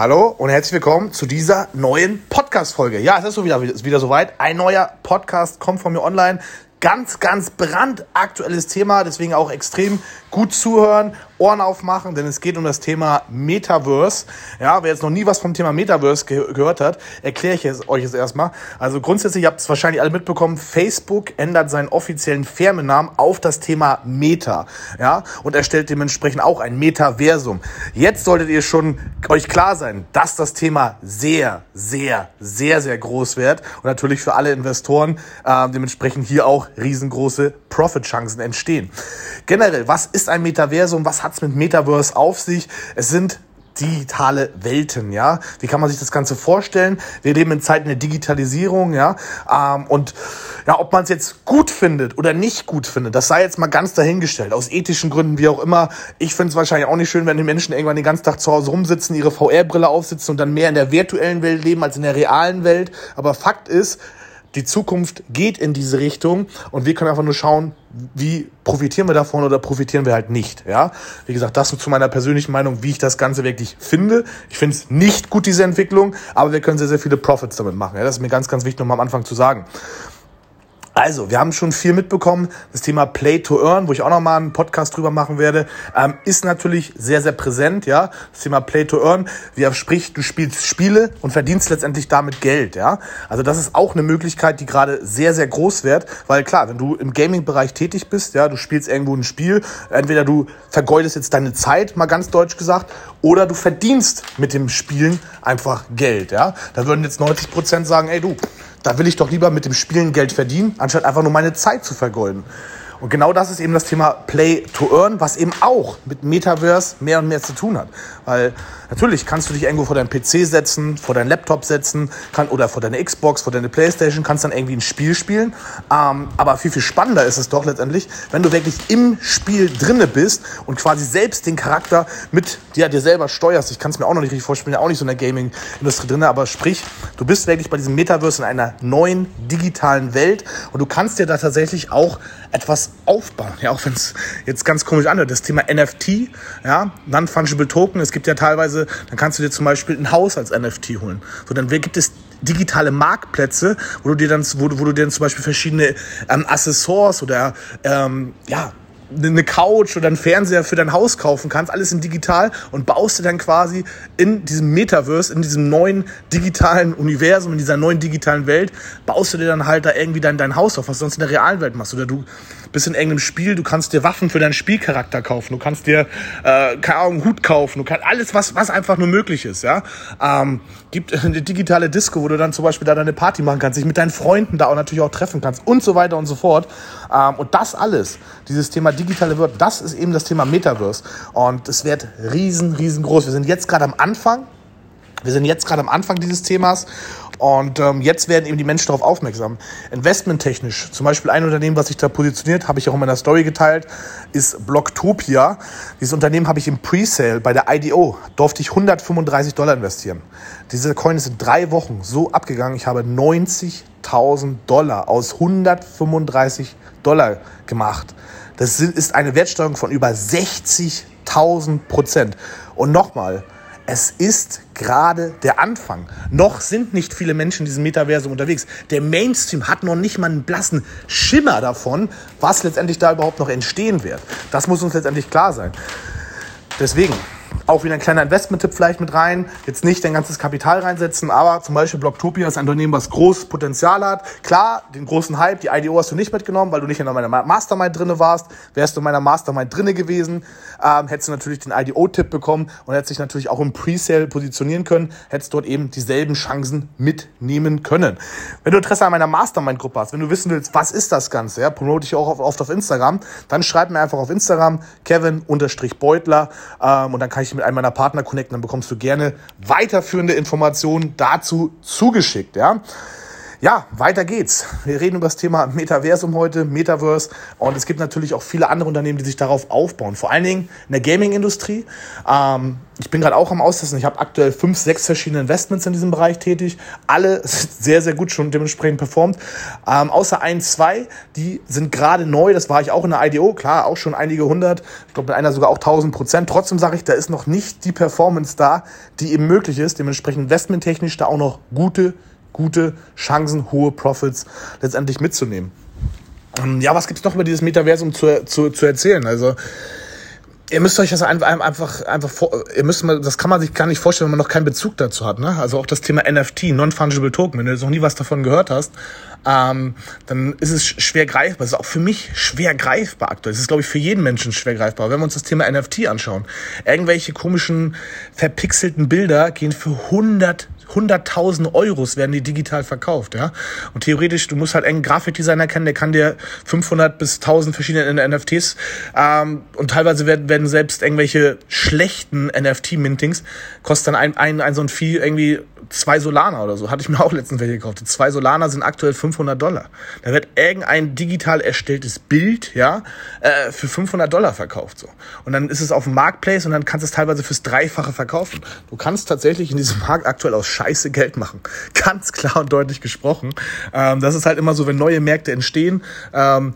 Hallo und herzlich willkommen zu dieser neuen Podcast-Folge. Ja, es ist so wieder, ist wieder soweit. Ein neuer Podcast kommt von mir online ganz, ganz brandaktuelles Thema, deswegen auch extrem gut zuhören, Ohren aufmachen, denn es geht um das Thema Metaverse. Ja, wer jetzt noch nie was vom Thema Metaverse ge gehört hat, erkläre ich es euch jetzt erstmal. Also grundsätzlich, habt es wahrscheinlich alle mitbekommen, Facebook ändert seinen offiziellen Firmennamen auf das Thema Meta. Ja, und erstellt dementsprechend auch ein Metaversum. Jetzt solltet ihr schon euch klar sein, dass das Thema sehr, sehr, sehr, sehr groß wird und natürlich für alle Investoren äh, dementsprechend hier auch riesengroße Profit-Chancen entstehen. Generell, was ist ein Metaversum? Was hat's mit Metaverse auf sich? Es sind digitale Welten, ja. Wie kann man sich das Ganze vorstellen? Wir leben in Zeiten der Digitalisierung, ja. Ähm, und ja, ob man es jetzt gut findet oder nicht gut findet, das sei jetzt mal ganz dahingestellt. Aus ethischen Gründen, wie auch immer. Ich finde es wahrscheinlich auch nicht schön, wenn die Menschen irgendwann den ganzen Tag zu Hause rumsitzen, ihre VR-Brille aufsitzen und dann mehr in der virtuellen Welt leben als in der realen Welt. Aber Fakt ist, die Zukunft geht in diese Richtung und wir können einfach nur schauen, wie profitieren wir davon oder profitieren wir halt nicht. Ja, wie gesagt, das zu meiner persönlichen Meinung, wie ich das Ganze wirklich finde. Ich finde es nicht gut diese Entwicklung, aber wir können sehr sehr viele Profits damit machen. Ja, das ist mir ganz ganz wichtig, nochmal am Anfang zu sagen. Also, wir haben schon viel mitbekommen. Das Thema Play to Earn, wo ich auch nochmal einen Podcast drüber machen werde, ähm, ist natürlich sehr, sehr präsent, ja. Das Thema Play to Earn, wie sprich, du spielst Spiele und verdienst letztendlich damit Geld, ja. Also, das ist auch eine Möglichkeit, die gerade sehr, sehr groß wird, weil klar, wenn du im Gaming-Bereich tätig bist, ja, du spielst irgendwo ein Spiel, entweder du vergeudest jetzt deine Zeit, mal ganz deutsch gesagt, oder du verdienst mit dem Spielen einfach Geld, ja. Da würden jetzt 90 Prozent sagen, ey, du, da will ich doch lieber mit dem Spielen Geld verdienen, anstatt einfach nur meine Zeit zu vergeuden. Und genau das ist eben das Thema Play to Earn, was eben auch mit Metaverse mehr und mehr zu tun hat. Weil natürlich kannst du dich irgendwo vor deinen PC setzen, vor deinen Laptop setzen kann, oder vor deine Xbox, vor deine Playstation, kannst dann irgendwie ein Spiel spielen. Ähm, aber viel, viel spannender ist es doch letztendlich, wenn du wirklich im Spiel drinne bist und quasi selbst den Charakter mit dir, dir selber steuerst. Ich kann es mir auch noch nicht richtig vorstellen, ja auch nicht so in der Gaming-Industrie drinne, aber sprich, du bist wirklich bei diesem Metaverse in einer neuen digitalen Welt und du kannst dir da tatsächlich auch etwas aufbauen. Ja, auch wenn es jetzt ganz komisch anhört. Das Thema NFT, ja, Non-Fungible Token, es gibt ja teilweise, dann kannst du dir zum Beispiel ein Haus als NFT holen. So, dann gibt es digitale Marktplätze, wo du dir dann, wo, wo du dir dann zum Beispiel verschiedene ähm, Accessoires oder ähm, ja, eine Couch oder einen Fernseher für dein Haus kaufen kannst, alles in digital und baust dir dann quasi in diesem Metaverse, in diesem neuen digitalen Universum, in dieser neuen digitalen Welt, baust du dir dann halt da irgendwie dein, dein Haus auf, was du sonst in der realen Welt machst. Oder du bist in irgendeinem Spiel, du kannst dir Waffen für deinen Spielcharakter kaufen, du kannst dir, äh, keine Ahnung, Hut kaufen, du kannst alles, was, was einfach nur möglich ist, ja. Ähm, gibt eine digitale Disco, wo du dann zum Beispiel da deine Party machen kannst, dich mit deinen Freunden da auch natürlich auch treffen kannst und so weiter und so fort. Ähm, und das alles, dieses Thema digitale Welt, das ist eben das Thema Metaverse. Und es wird riesen, riesengroß. Wir sind jetzt gerade am Anfang. Wir sind jetzt gerade am Anfang dieses Themas und ähm, jetzt werden eben die Menschen darauf aufmerksam. Investmenttechnisch, zum Beispiel ein Unternehmen, was sich da positioniert, habe ich auch in meiner Story geteilt, ist Blocktopia. Dieses Unternehmen habe ich im Presale bei der IDO, durfte ich 135 Dollar investieren. Diese Coin ist in drei Wochen so abgegangen, ich habe 90.000 Dollar aus 135 Dollar gemacht. Das ist eine Wertsteigerung von über 60.000 Prozent. Und nochmal, es ist gerade der Anfang. Noch sind nicht viele Menschen in diesem Metaversum unterwegs. Der Mainstream hat noch nicht mal einen blassen Schimmer davon, was letztendlich da überhaupt noch entstehen wird. Das muss uns letztendlich klar sein. Deswegen, auch wieder ein kleiner Investment-Tipp vielleicht mit rein. Jetzt nicht dein ganzes Kapital reinsetzen, aber zum Beispiel Blocktopia ist ein Unternehmen, was großes Potenzial hat. Klar, den großen Hype, die IDO hast du nicht mitgenommen, weil du nicht in meiner Mastermind drinne warst. Wärst du in meiner Mastermind drinne gewesen, ähm, hättest du natürlich den IDO-Tipp bekommen und hättest dich natürlich auch im Presale positionieren können, hättest dort eben dieselben Chancen mitnehmen können. Wenn du Interesse an meiner Mastermind-Gruppe hast, wenn du wissen willst, was ist das Ganze, ja, promote ich auch oft auf Instagram, dann schreib mir einfach auf Instagram Kevin-Beutler ähm, und dann kann ich mit einem meiner Partner connecten, dann bekommst du gerne weiterführende Informationen dazu zugeschickt, ja. Ja, weiter geht's. Wir reden über das Thema Metaversum heute, Metaverse. Und es gibt natürlich auch viele andere Unternehmen, die sich darauf aufbauen. Vor allen Dingen in der Gaming-Industrie. Ähm, ich bin gerade auch am Austesten. Ich habe aktuell fünf, sechs verschiedene Investments in diesem Bereich tätig. Alle sehr, sehr gut schon dementsprechend performt. Ähm, außer ein, zwei, die sind gerade neu. Das war ich auch in der IDO. Klar, auch schon einige hundert. Ich glaube, mit einer sogar auch 1000 Prozent. Trotzdem sage ich, da ist noch nicht die Performance da, die eben möglich ist. Dementsprechend investmenttechnisch da auch noch gute gute Chancen, hohe Profits letztendlich mitzunehmen. Ähm, ja, was gibt's noch über dieses Metaversum zu, zu, zu erzählen? Also, ihr müsst euch das einfach, einfach, einfach vor, ihr müsst mal, das kann man sich gar nicht vorstellen, wenn man noch keinen Bezug dazu hat, ne? Also auch das Thema NFT, Non-Fungible Token, wenn du jetzt noch nie was davon gehört hast, ähm, dann ist es schwer greifbar. Es ist auch für mich schwer greifbar aktuell. Es ist, glaube ich, für jeden Menschen schwer greifbar. Wenn wir uns das Thema NFT anschauen, irgendwelche komischen, verpixelten Bilder gehen für hundert 100.000 Euros werden die digital verkauft, ja. Und theoretisch, du musst halt einen Grafikdesigner kennen, der kann dir 500 bis 1000 verschiedene NFTs ähm, und teilweise werden, werden selbst irgendwelche schlechten NFT-Mintings kostet dann ein, ein, ein so ein Vieh irgendwie zwei Solana oder so. Hatte ich mir auch letztens welche gekauft. Zwei Solana sind aktuell 500 Dollar. Da wird irgendein digital erstelltes Bild, ja, äh, für 500 Dollar verkauft, so. Und dann ist es auf dem Marketplace und dann kannst du es teilweise fürs Dreifache verkaufen. Du kannst tatsächlich in diesem Markt aktuell aus scheiße Geld machen. Ganz klar und deutlich gesprochen. Ähm, das ist halt immer so, wenn neue Märkte entstehen, ähm,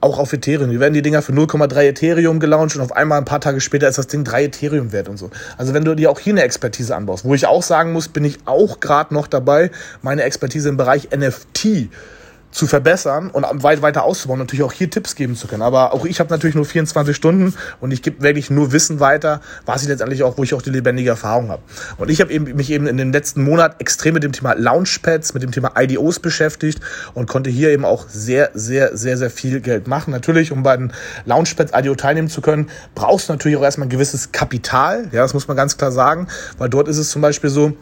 auch auf Ethereum. Die werden die Dinger für 0,3 Ethereum gelauncht und auf einmal ein paar Tage später ist das Ding 3 Ethereum wert und so. Also wenn du dir auch hier eine Expertise anbaust, wo ich auch sagen muss, bin ich auch gerade noch dabei, meine Expertise im Bereich NFT zu verbessern und weit weiter auszubauen, natürlich auch hier Tipps geben zu können. Aber auch ich habe natürlich nur 24 Stunden und ich gebe wirklich nur Wissen weiter, was ich letztendlich auch, wo ich auch die lebendige Erfahrung habe. Und ich habe eben mich eben in den letzten Monat extrem mit dem Thema Launchpads, mit dem Thema IDOs beschäftigt und konnte hier eben auch sehr, sehr, sehr, sehr viel Geld machen. Natürlich, um bei den Launchpads IDO teilnehmen zu können, brauchst du natürlich auch erstmal ein gewisses Kapital. Ja, das muss man ganz klar sagen, weil dort ist es zum Beispiel so,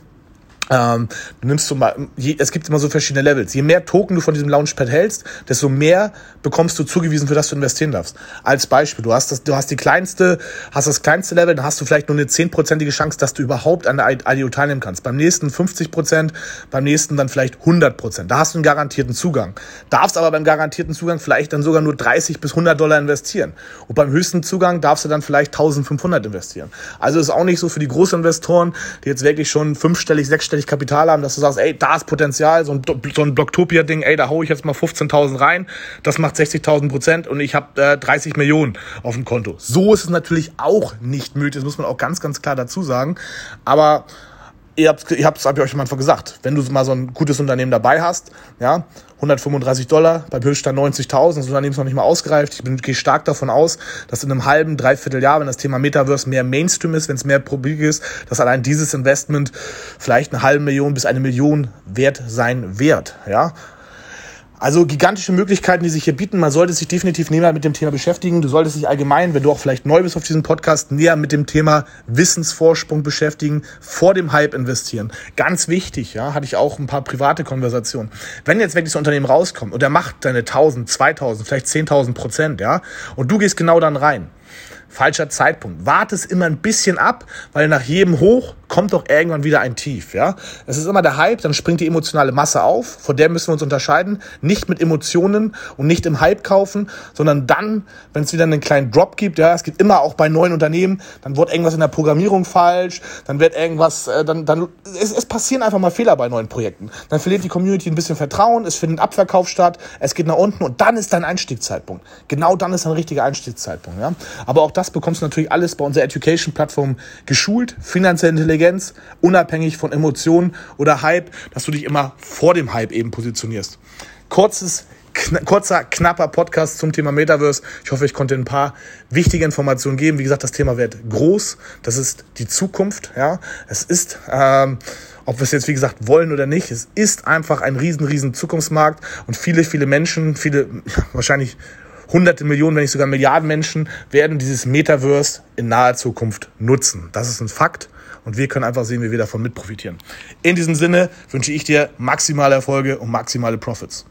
ähm, du nimmst so mal, je, es gibt immer so verschiedene Levels. Je mehr Token du von diesem Launchpad hältst, desto mehr bekommst du zugewiesen, für das du investieren darfst. Als Beispiel, du hast das, du hast die kleinste, hast das kleinste Level, dann hast du vielleicht nur eine zehnprozentige Chance, dass du überhaupt an der IDO teilnehmen kannst. Beim nächsten 50 Prozent, beim nächsten dann vielleicht 100 Prozent. Da hast du einen garantierten Zugang. Darfst aber beim garantierten Zugang vielleicht dann sogar nur 30 bis 100 Dollar investieren. Und beim höchsten Zugang darfst du dann vielleicht 1500 investieren. Also ist auch nicht so für die Großinvestoren, die jetzt wirklich schon fünfstellig, sechsstellig gleichzeitig Kapital haben, dass du sagst, ey, da ist Potenzial, so ein, so ein Blocktopia-Ding, ey, da hau ich jetzt mal 15.000 rein, das macht 60.000 Prozent und ich habe äh, 30 Millionen auf dem Konto. So ist es natürlich auch nicht möglich, das muss man auch ganz, ganz klar dazu sagen. Aber ihr habt, ihr habt, hab ich euch am Anfang gesagt, wenn du mal so ein gutes Unternehmen dabei hast, ja, 135 Dollar, beim Höchststand 90.000, das Unternehmen ist noch nicht mal ausgereift. Ich bin, gehe stark davon aus, dass in einem halben, dreiviertel Jahr, wenn das Thema Metaverse mehr Mainstream ist, wenn es mehr publik ist, dass allein dieses Investment vielleicht eine halbe Million bis eine Million wert sein wird, ja. Also gigantische Möglichkeiten, die sich hier bieten. Man sollte sich definitiv näher mit dem Thema beschäftigen. Du solltest dich allgemein, wenn du auch vielleicht neu bist auf diesem Podcast, näher mit dem Thema Wissensvorsprung beschäftigen, vor dem Hype investieren. Ganz wichtig, ja, hatte ich auch ein paar private Konversationen. Wenn jetzt wirklich so ein Unternehmen rauskommt und er macht deine 1000, 2000, vielleicht 10.000 Prozent, ja, und du gehst genau dann rein, falscher Zeitpunkt. Warte es immer ein bisschen ab, weil nach jedem Hoch kommt doch irgendwann wieder ein Tief, ja. Es ist immer der Hype, dann springt die emotionale Masse auf, vor der müssen wir uns unterscheiden, nicht mit Emotionen und nicht im Hype kaufen, sondern dann, wenn es wieder einen kleinen Drop gibt, ja, es gibt immer auch bei neuen Unternehmen, dann wird irgendwas in der Programmierung falsch, dann wird irgendwas, äh, dann, dann, es, es passieren einfach mal Fehler bei neuen Projekten. Dann verliert die Community ein bisschen Vertrauen, es findet ein Abverkauf statt, es geht nach unten und dann ist dein Einstiegszeitpunkt. Genau dann ist ein richtiger Einstiegszeitpunkt, ja. Aber auch das bekommst du natürlich alles bei unserer Education-Plattform geschult, finanziell intelligent Intelligenz, unabhängig von Emotionen oder Hype, dass du dich immer vor dem Hype eben positionierst. Kurzes Kna kurzer, knapper Podcast zum Thema Metaverse. Ich hoffe, ich konnte ein paar wichtige Informationen geben. Wie gesagt, das Thema wird groß. Das ist die Zukunft. Ja, es ist, ähm, ob wir es jetzt wie gesagt wollen oder nicht, es ist einfach ein riesen, riesen Zukunftsmarkt und viele, viele Menschen, viele, wahrscheinlich hunderte Millionen, wenn nicht sogar Milliarden Menschen werden dieses Metaverse in naher Zukunft nutzen. Das ist ein Fakt und wir können einfach sehen, wie wir davon mit profitieren. In diesem Sinne wünsche ich dir maximale Erfolge und maximale Profits.